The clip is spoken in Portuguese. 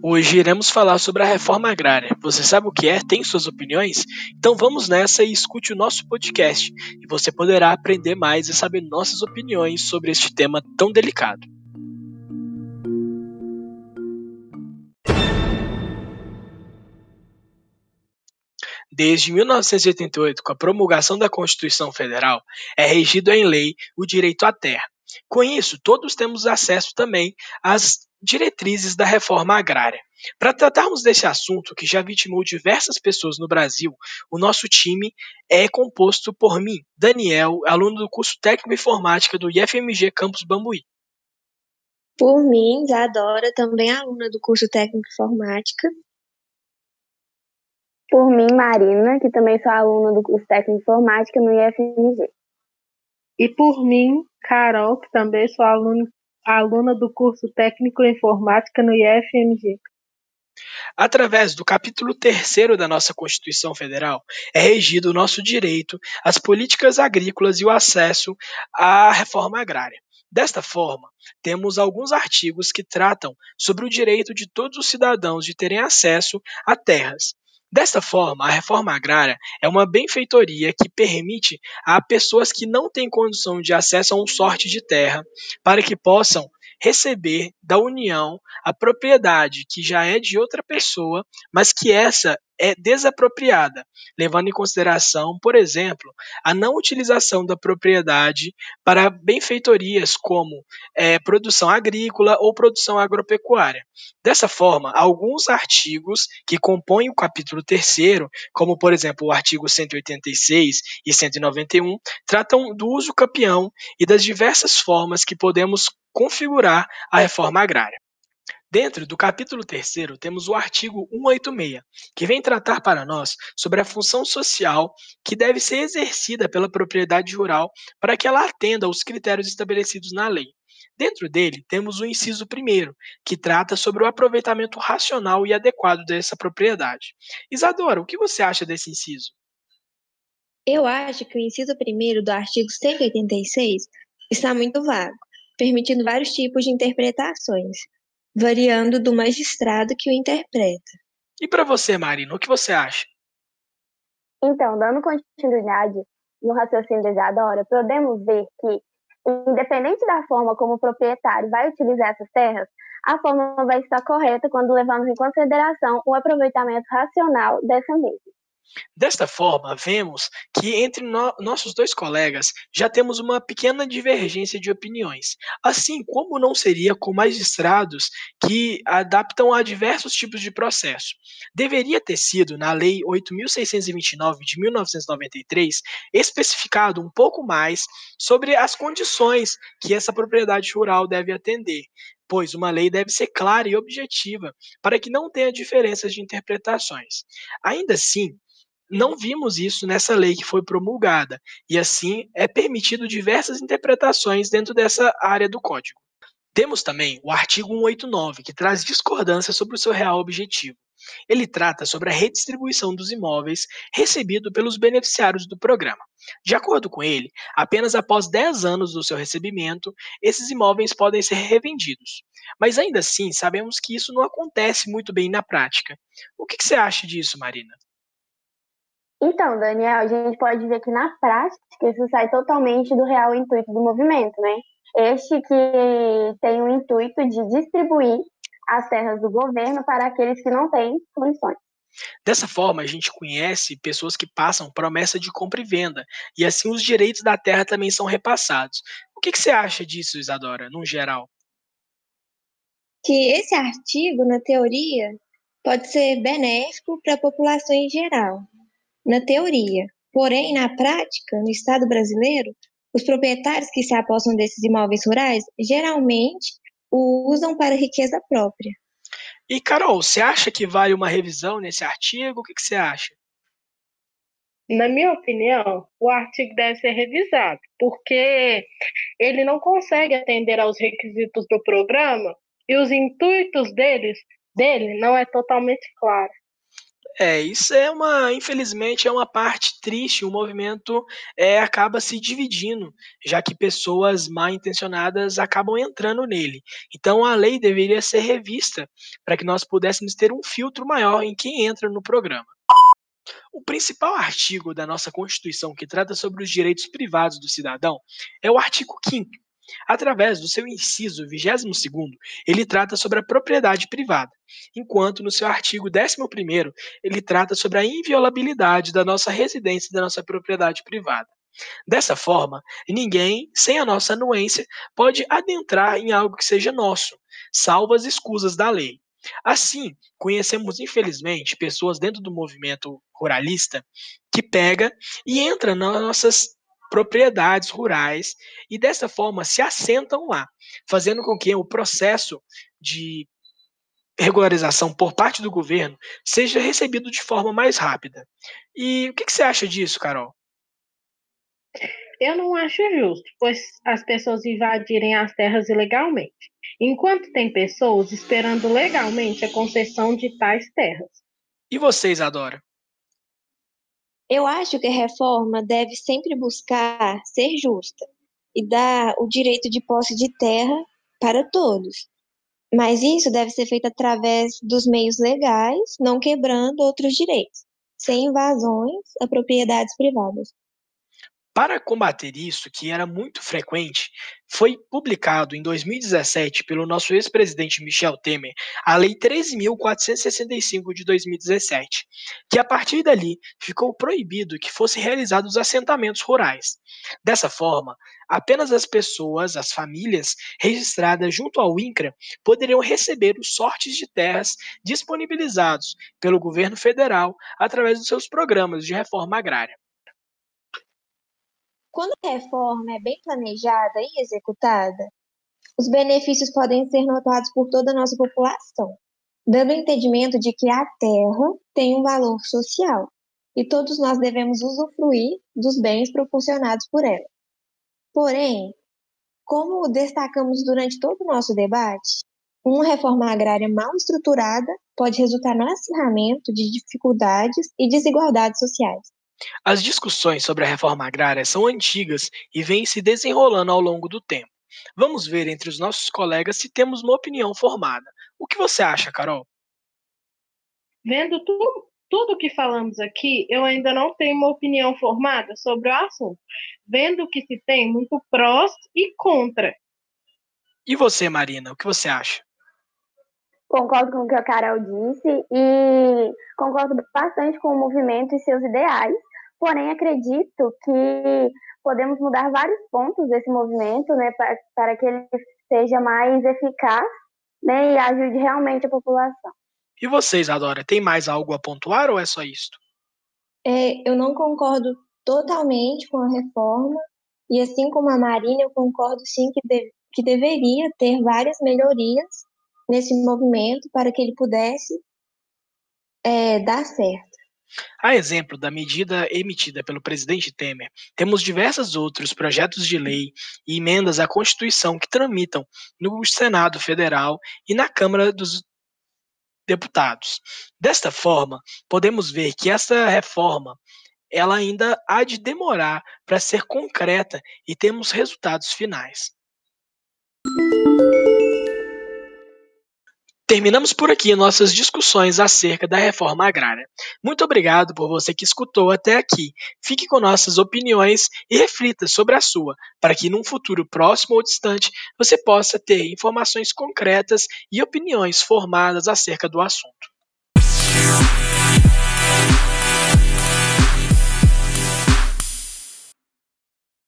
Hoje iremos falar sobre a reforma agrária. Você sabe o que é? Tem suas opiniões? Então vamos nessa e escute o nosso podcast, e você poderá aprender mais e saber nossas opiniões sobre este tema tão delicado. Desde 1988, com a promulgação da Constituição Federal, é regido em lei o direito à terra. Com isso, todos temos acesso também às diretrizes da reforma agrária. Para tratarmos desse assunto que já vitimou diversas pessoas no Brasil, o nosso time é composto por mim, Daniel, aluno do curso Técnico Informática do IFMG Campus Bambuí. Por mim, Isadora, também aluna do curso Técnico Informática. Por mim, Marina, que também sou aluna do curso Técnico Informática no IFMG. E por mim, Carol, que também sou aluna, aluna do curso Técnico em Informática no IFMG. Através do capítulo 3 da nossa Constituição Federal, é regido o nosso direito às políticas agrícolas e o acesso à reforma agrária. Desta forma, temos alguns artigos que tratam sobre o direito de todos os cidadãos de terem acesso a terras, Desta forma, a reforma agrária é uma benfeitoria que permite a pessoas que não têm condição de acesso a um sorte de terra para que possam receber da União a propriedade que já é de outra pessoa, mas que essa é desapropriada, levando em consideração, por exemplo, a não utilização da propriedade para benfeitorias como é, produção agrícola ou produção agropecuária. Dessa forma, alguns artigos que compõem o capítulo 3, como por exemplo o artigo 186 e 191, tratam do uso campeão e das diversas formas que podemos configurar a reforma agrária. Dentro do capítulo 3, temos o artigo 186, que vem tratar para nós sobre a função social que deve ser exercida pela propriedade rural para que ela atenda aos critérios estabelecidos na lei. Dentro dele, temos o inciso 1, que trata sobre o aproveitamento racional e adequado dessa propriedade. Isadora, o que você acha desse inciso? Eu acho que o inciso 1 do artigo 186 está muito vago, permitindo vários tipos de interpretações variando do magistrado que o interpreta. E para você, Marina, o que você acha? Então, dando continuidade no raciocínio da Isadora, podemos ver que, independente da forma como o proprietário vai utilizar essas terras, a forma vai estar correta quando levamos em consideração o aproveitamento racional dessa mesma. Desta forma, vemos que entre no nossos dois colegas já temos uma pequena divergência de opiniões, assim como não seria com magistrados que adaptam a diversos tipos de processo. Deveria ter sido, na Lei 8.629 de 1993, especificado um pouco mais sobre as condições que essa propriedade rural deve atender, pois uma lei deve ser clara e objetiva para que não tenha diferenças de interpretações. Ainda assim, não vimos isso nessa lei que foi promulgada, e assim é permitido diversas interpretações dentro dessa área do código. Temos também o artigo 189, que traz discordância sobre o seu real objetivo. Ele trata sobre a redistribuição dos imóveis recebidos pelos beneficiários do programa. De acordo com ele, apenas após 10 anos do seu recebimento, esses imóveis podem ser revendidos. Mas ainda assim, sabemos que isso não acontece muito bem na prática. O que, que você acha disso, Marina? Então, Daniel, a gente pode ver que na prática isso sai totalmente do real intuito do movimento, né? Este que tem o intuito de distribuir as terras do governo para aqueles que não têm condições. Dessa forma, a gente conhece pessoas que passam promessa de compra e venda, e assim os direitos da terra também são repassados. O que, que você acha disso, Isadora, no geral? Que esse artigo, na teoria, pode ser benéfico para a população em geral, na teoria. Porém, na prática, no Estado brasileiro, os proprietários que se apossam desses imóveis rurais geralmente o usam para riqueza própria. E, Carol, você acha que vale uma revisão nesse artigo? O que, que você acha? Na minha opinião, o artigo deve ser revisado, porque ele não consegue atender aos requisitos do programa e os intuitos deles, dele não é totalmente claro. É, isso é uma, infelizmente, é uma parte triste. O movimento é, acaba se dividindo, já que pessoas mal intencionadas acabam entrando nele. Então, a lei deveria ser revista para que nós pudéssemos ter um filtro maior em quem entra no programa. O principal artigo da nossa Constituição que trata sobre os direitos privados do cidadão é o artigo 5 Através do seu inciso 22º, ele trata sobre a propriedade privada, enquanto no seu artigo 11º, ele trata sobre a inviolabilidade da nossa residência e da nossa propriedade privada. Dessa forma, ninguém, sem a nossa anuência, pode adentrar em algo que seja nosso, salvo as escusas da lei. Assim, conhecemos infelizmente pessoas dentro do movimento ruralista que pega e entra nas nossas propriedades rurais e dessa forma se assentam lá, fazendo com que o processo de regularização por parte do governo seja recebido de forma mais rápida. E o que, que você acha disso, Carol? Eu não acho justo, pois as pessoas invadirem as terras ilegalmente, enquanto tem pessoas esperando legalmente a concessão de tais terras. E vocês, Adora? Eu acho que a reforma deve sempre buscar ser justa e dar o direito de posse de terra para todos. Mas isso deve ser feito através dos meios legais, não quebrando outros direitos, sem invasões a propriedades privadas. Para combater isso, que era muito frequente, foi publicado em 2017 pelo nosso ex-presidente Michel Temer a Lei 13.465 de 2017, que a partir dali ficou proibido que fossem realizados assentamentos rurais. Dessa forma, apenas as pessoas, as famílias registradas junto ao INCRA poderiam receber os sortes de terras disponibilizados pelo governo federal através dos seus programas de reforma agrária. Quando a reforma é bem planejada e executada, os benefícios podem ser notados por toda a nossa população, dando o entendimento de que a terra tem um valor social e todos nós devemos usufruir dos bens proporcionados por ela. Porém, como destacamos durante todo o nosso debate, uma reforma agrária mal estruturada pode resultar no acirramento de dificuldades e desigualdades sociais. As discussões sobre a reforma agrária são antigas e vêm se desenrolando ao longo do tempo. Vamos ver entre os nossos colegas se temos uma opinião formada. O que você acha, Carol? Vendo tudo, tudo que falamos aqui, eu ainda não tenho uma opinião formada sobre o assunto. Vendo que se tem muito prós e contra. E você, Marina, o que você acha? Concordo com o que a Carol disse e concordo bastante com o movimento e seus ideais. Porém, acredito que podemos mudar vários pontos desse movimento, né, para, para que ele seja mais eficaz, né, e ajude realmente a população. E vocês, Adora, tem mais algo a pontuar ou é só isto? É, eu não concordo totalmente com a reforma, e assim como a Marina, eu concordo sim que, de, que deveria ter várias melhorias nesse movimento para que ele pudesse é, dar certo. A exemplo da medida emitida pelo presidente Temer, temos diversos outros projetos de lei e emendas à Constituição que tramitam no Senado Federal e na Câmara dos Deputados. Desta forma, podemos ver que essa reforma ela ainda há de demorar para ser concreta e temos resultados finais. Terminamos por aqui nossas discussões acerca da reforma agrária. Muito obrigado por você que escutou até aqui. Fique com nossas opiniões e reflita sobre a sua, para que num futuro próximo ou distante você possa ter informações concretas e opiniões formadas acerca do assunto.